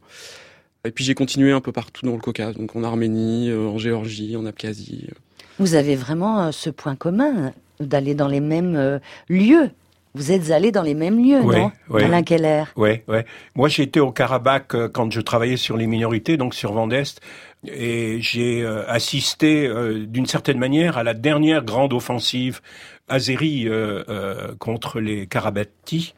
Et puis j'ai continué un peu partout dans le Caucase, donc en Arménie, en Géorgie, en Abkhazie. Vous avez vraiment ce point commun d'aller dans les mêmes lieux. Vous êtes allé dans les mêmes lieux, Ouais, non? ouais. Alain Keller. Ouais, ouais. Moi, j'étais au Karabakh euh, quand je travaillais sur les minorités, donc sur Vendest, et j'ai euh, assisté euh, d'une certaine manière à la dernière grande offensive azérie contre les Karabatis.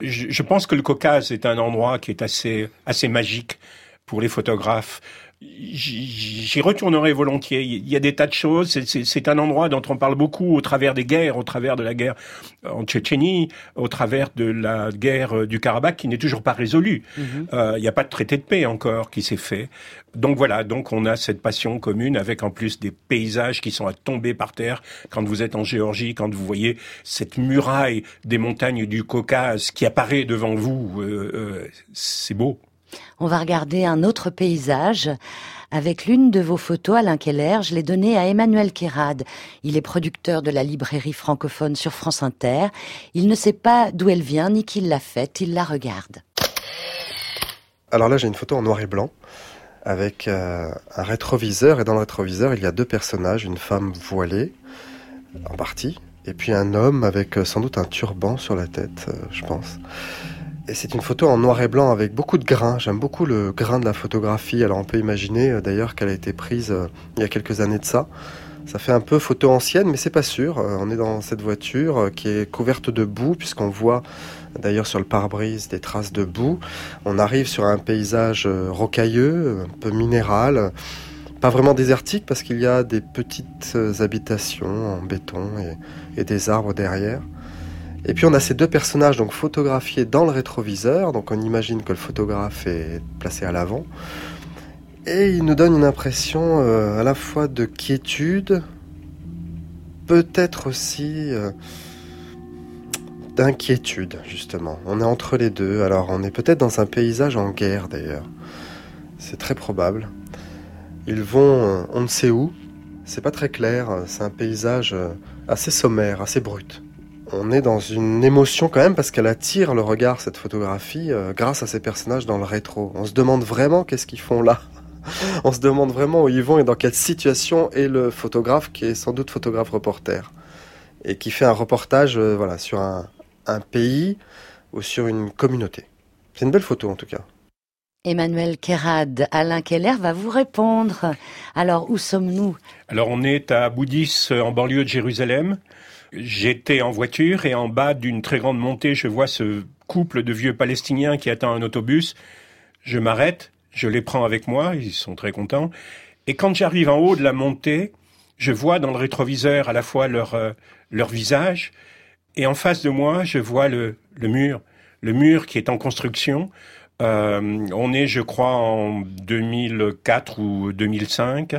Je, je pense que le Caucase est un endroit qui est assez assez magique pour les photographes. J'y retournerai volontiers. Il y a des tas de choses. C'est- un endroit dont on parle beaucoup au travers des guerres, au travers de la guerre en Tchétchénie, au travers de la guerre du Karabakh qui n'est toujours pas résolue. Euh, Il n'y a pas de traité de paix encore qui s'est fait. Donc voilà, donc on a cette passion commune avec en plus des paysages qui sont à tomber par terre quand vous êtes en Géorgie, quand vous voyez cette muraille des montagnes du Caucase qui apparaît devant vous. euh, euh, c'est beau. On va regarder un autre paysage avec l'une de vos photos, Alain Keller. Je l'ai donnée à Emmanuel Kérad. Il est producteur de la librairie francophone sur France Inter. Il ne sait pas d'où elle vient ni qui l'a faite. Il la regarde. Alors là, j'ai une photo en noir et blanc avec euh, un rétroviseur et dans le rétroviseur, il y a deux personnages, une femme voilée en partie et puis un homme avec euh, sans doute un turban sur la tête, euh, je pense. C'est une photo en noir et blanc avec beaucoup de grains. J'aime beaucoup le grain de la photographie. Alors on peut imaginer euh, d'ailleurs qu'elle a été prise euh, il y a quelques années de ça. Ça fait un peu photo ancienne, mais c'est pas sûr. Euh, On est dans cette voiture qui est couverte de boue, puisqu'on voit d'ailleurs sur le pare-brise des traces de boue. On arrive sur un paysage rocailleux, un peu minéral, pas vraiment désertique parce qu'il y a des petites habitations en béton et des arbres derrière. Et puis on a ces deux personnages donc photographiés dans le rétroviseur, donc on imagine que le photographe est placé à l'avant. Et il nous donne une impression euh, à la fois de quiétude, peut-être aussi euh, d'inquiétude, justement. On est entre les deux. Alors, on est peut-être dans un paysage en guerre, d'ailleurs. C'est très probable. Ils vont, euh, on ne sait où. C'est pas très clair. C'est un paysage assez sommaire, assez brut. On est dans une émotion quand même parce qu'elle attire le regard, cette photographie, euh, grâce à ces personnages dans le rétro. On se demande vraiment qu'est-ce qu'ils font là. On se demande vraiment où ils vont et dans quelle situation est le photographe qui est sans doute photographe reporter et qui fait un reportage euh, voilà, sur un, un pays ou sur une communauté. C'est une belle photo en tout cas. Emmanuel Kérad, Alain Keller va vous répondre. Alors, où sommes-nous? Alors on est à Boudis, en banlieue de Jérusalem. J'étais en voiture et en bas d'une très grande montée, je vois ce couple de vieux Palestiniens qui attend un autobus. Je m'arrête, je les prends avec moi, ils sont très contents. Et quand j'arrive en haut de la montée, je vois dans le rétroviseur à la fois leur, euh, visage et en face de moi, je vois le, le mur, le mur qui est en construction. Euh, on est, je crois, en 2004 ou 2005,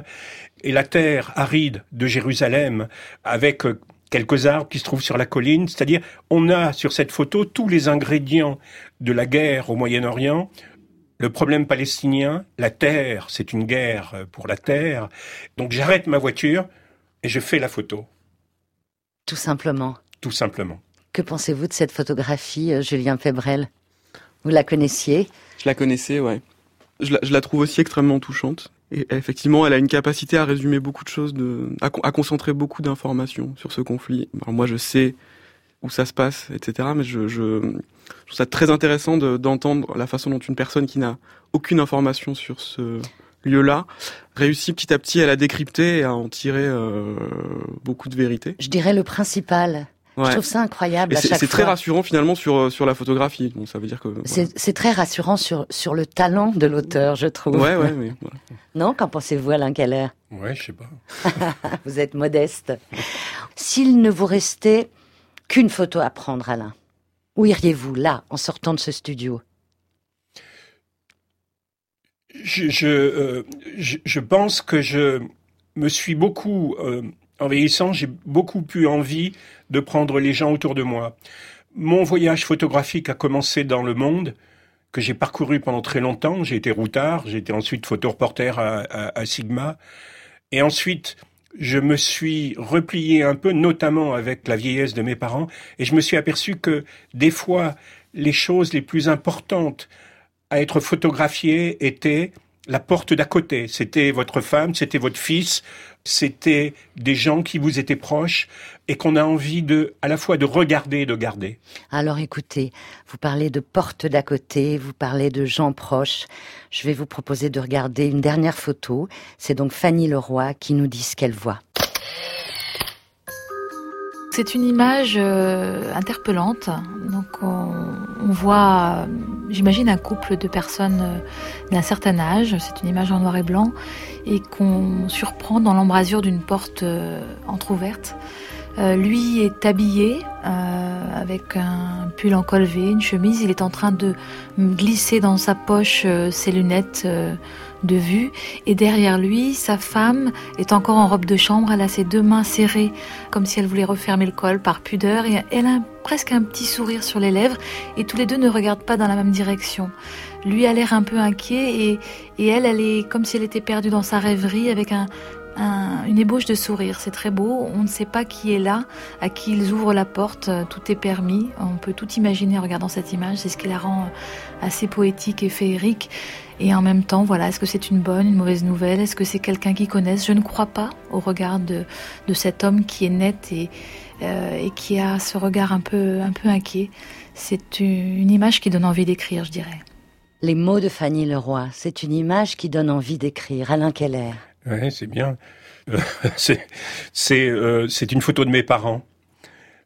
et la terre aride de Jérusalem, avec euh, quelques arbres qui se trouvent sur la colline, c'est-à-dire on a sur cette photo tous les ingrédients de la guerre au Moyen-Orient. Le problème palestinien, la terre, c'est une guerre euh, pour la terre. Donc j'arrête ma voiture et je fais la photo, Tout simplement. tout simplement. Que pensez-vous de cette photographie, Julien Febrel? Vous la connaissiez Je la connaissais, ouais. Je la, je la trouve aussi extrêmement touchante. Et effectivement, elle a une capacité à résumer beaucoup de choses, de, à, con- à concentrer beaucoup d'informations sur ce conflit. Alors moi, je sais où ça se passe, etc. Mais je, je, je trouve ça très intéressant de- d'entendre la façon dont une personne qui n'a aucune information sur ce lieu-là réussit petit à petit à la décrypter et à en tirer euh, beaucoup de vérité. Je dirais le principal. Je Ouais. trouve ça incroyable c'est très rassurant finalement sur euh, sur la photographie. Bon, ça veut dire que voilà. C'est c'est très rassurant sur, sur le talent de l'auteur, je trouve. ouais ouais mais voilà. Non, qu'en pensez-vous, Alain Keller? Ouais, je sais pas. Vous êtes modeste. S'il ne vous restait qu'une photo à prendre, Alain, où iriez-vous, là, en sortant de ce studio? Je, je, euh, je, je pense que je me suis beaucoup, euh, en vieillissant, j'ai beaucoup eu envie de prendre les gens autour de moi. Mon voyage photographique a commencé dans le monde, que j'ai parcouru pendant très longtemps. J'ai été routard, j'ai été ensuite photoreporter à, à, à Sigma. Et ensuite, je me suis replié un peu, notamment avec la vieillesse de mes parents, et je me suis aperçu que des fois, les choses les plus importantes à être photographiées étaient la porte d'à côté. C'était votre femme, c'était votre fils, c'était des gens qui vous étaient proches et qu'on a envie de, à la fois de regarder et de garder. Alors écoutez, vous parlez de porte d'à côté, vous parlez de gens proches. Je vais vous proposer de regarder une dernière photo. C'est donc Fanny Leroy qui nous dit ce qu'elle voit. C'est une image euh, interpellante. Donc on, voit, euh, j'imagine, un couple de personnes euh, d'un certain âge. C'est une image en noir et blanc et qu'on surprend dans l'embrasure d'une porte entr'ouverte. Lui est habillé avec un pull en col V, une chemise. Il est en train de glisser dans sa poche ses lunettes de vue. Et derrière lui, sa femme est encore en robe de chambre. Elle a ses deux mains serrées comme si elle voulait refermer le col par pudeur. Et elle a presque un petit sourire sur les lèvres. Et tous les deux ne regardent pas dans la même direction. Lui a l'air un peu inquiet et, et elle, elle est comme si elle était perdue dans sa rêverie avec un, un- une ébauche de sourire. C'est très beau. On ne sait pas qui est là, à qui ils ouvrent la porte. Euh, Tout est permis. On peut tout imaginer en regardant cette image. C'est ce qui la rend euh, assez poétique et féerique. Et en même temps, voilà, est-ce que c'est une bonne, une mauvaise nouvelle? Est-ce que c'est quelqu'un qu'ils connaissent Je ne crois pas au regard de, cet homme qui est net et, euh, et qui a ce regard un peu, un peu inquiet. C'est une image qui donne envie d'écrire, je dirais. Les mots de Fanny Leroy, c'est une image qui donne envie d'écrire. Alain Keller. Ouais, c'est bien. Euh, c'est euh, c'est une photo de mes parents.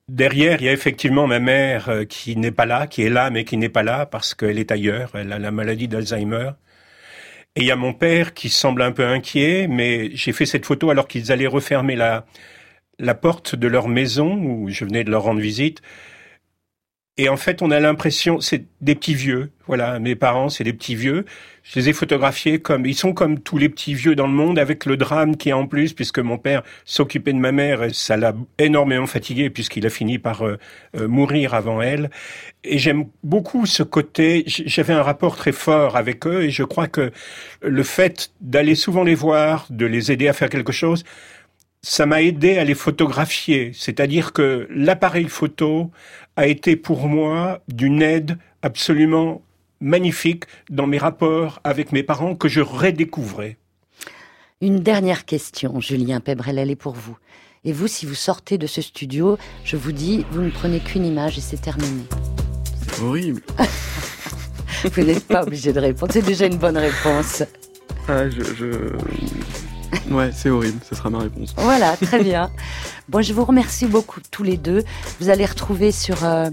Derrière, il y a effectivement ma mère euh, qui n'est pas là, qui est là mais qui n'est pas là parce qu'elle est ailleurs. Elle a la maladie d'Alzheimer. Et il y a mon père qui semble un peu inquiet, mais j'ai fait cette photo alors qu'ils allaient refermer la la porte de leur maison où je venais de leur rendre visite. Et en fait, on a l'impression, c'est des petits vieux. Voilà, mes parents, c'est des petits vieux. Je les ai photographiés comme, ils sont comme tous les petits vieux dans le monde, avec le drame qui est en plus, puisque mon père s'occupait de ma mère, et ça l'a énormément fatigué, puisqu'il a fini par euh, euh, mourir avant elle. Et j'aime beaucoup ce côté, j'avais un rapport très fort avec eux, et je crois que le fait d'aller souvent les voir, de les aider à faire quelque chose, ça m'a aidé à les photographier. C'est-à-dire que l'appareil photo a été pour moi d'une aide absolument magnifique dans mes rapports avec mes parents que je redécouvrais. Une dernière question, Julien Pébrel, elle est pour vous. Et vous, si vous sortez de ce studio, je vous dis, vous ne prenez qu'une image et c'est terminé. C'est horrible. Vous n'êtes pas obligé de répondre, c'est déjà une bonne réponse. Ah, je, je... Ouais, c'est horrible, ce sera ma réponse. Voilà, très bien. Bon, je vous remercie beaucoup tous les deux. Vous allez retrouver sur euh,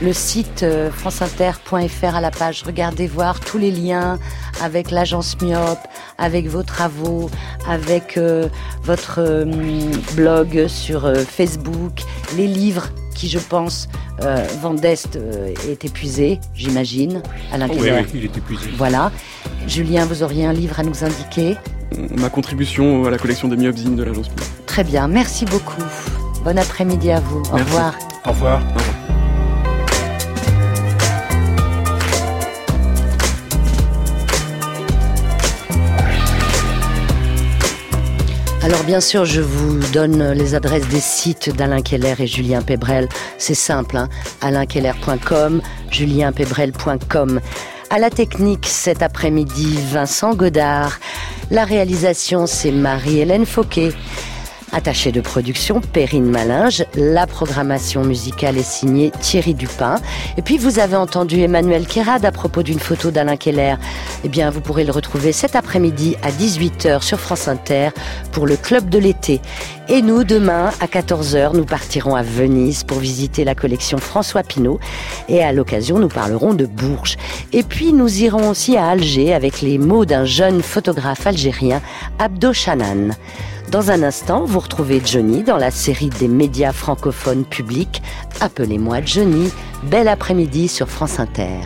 le site euh, franceinter.fr à la page Regardez voir tous les liens avec l'agence Myope, avec vos travaux, avec euh, votre blog sur Facebook, les livres qui, je pense, euh, Vendeste euh, est épuisé, j'imagine. Alain Oui, Keller. oui, il est épuisé. Voilà. Julien, vous auriez un livre à nous indiquer? Ma contribution à la collection des Myobzines de l'agence. Très bien, merci beaucoup. Bon après-midi à vous. Au Merci. revoir. Au revoir. Au revoir. Alors bien sûr, je vous donne les adresses des sites d'Alain Keller et Julien Pébrel. C'est simple, hein alainkeller.com, julienpébrel.com. À la technique cet après-midi, Vincent Godard. La réalisation, c'est Marie-Hélène Fauquet. Attaché de production, Perrine Malinge. La programmation musicale est signée Thierry Dupin. Et puis, vous avez entendu Emmanuel Kérad à propos d'une photo d'Alain Keller. Eh bien, vous pourrez le retrouver cet après-midi à 18h sur France Inter pour le Club de l'été. Et nous, demain, à 14h, nous partirons à Venise pour visiter la collection François Pinault. Et à l'occasion, nous parlerons de Bourges. Et puis, nous irons aussi à Alger avec les mots d'un jeune photographe algérien, Abdo Chanan. Dans un instant, vous retrouvez Johnny dans la série des médias francophones publics. Appelez-moi Johnny. Bel après-midi sur France Inter.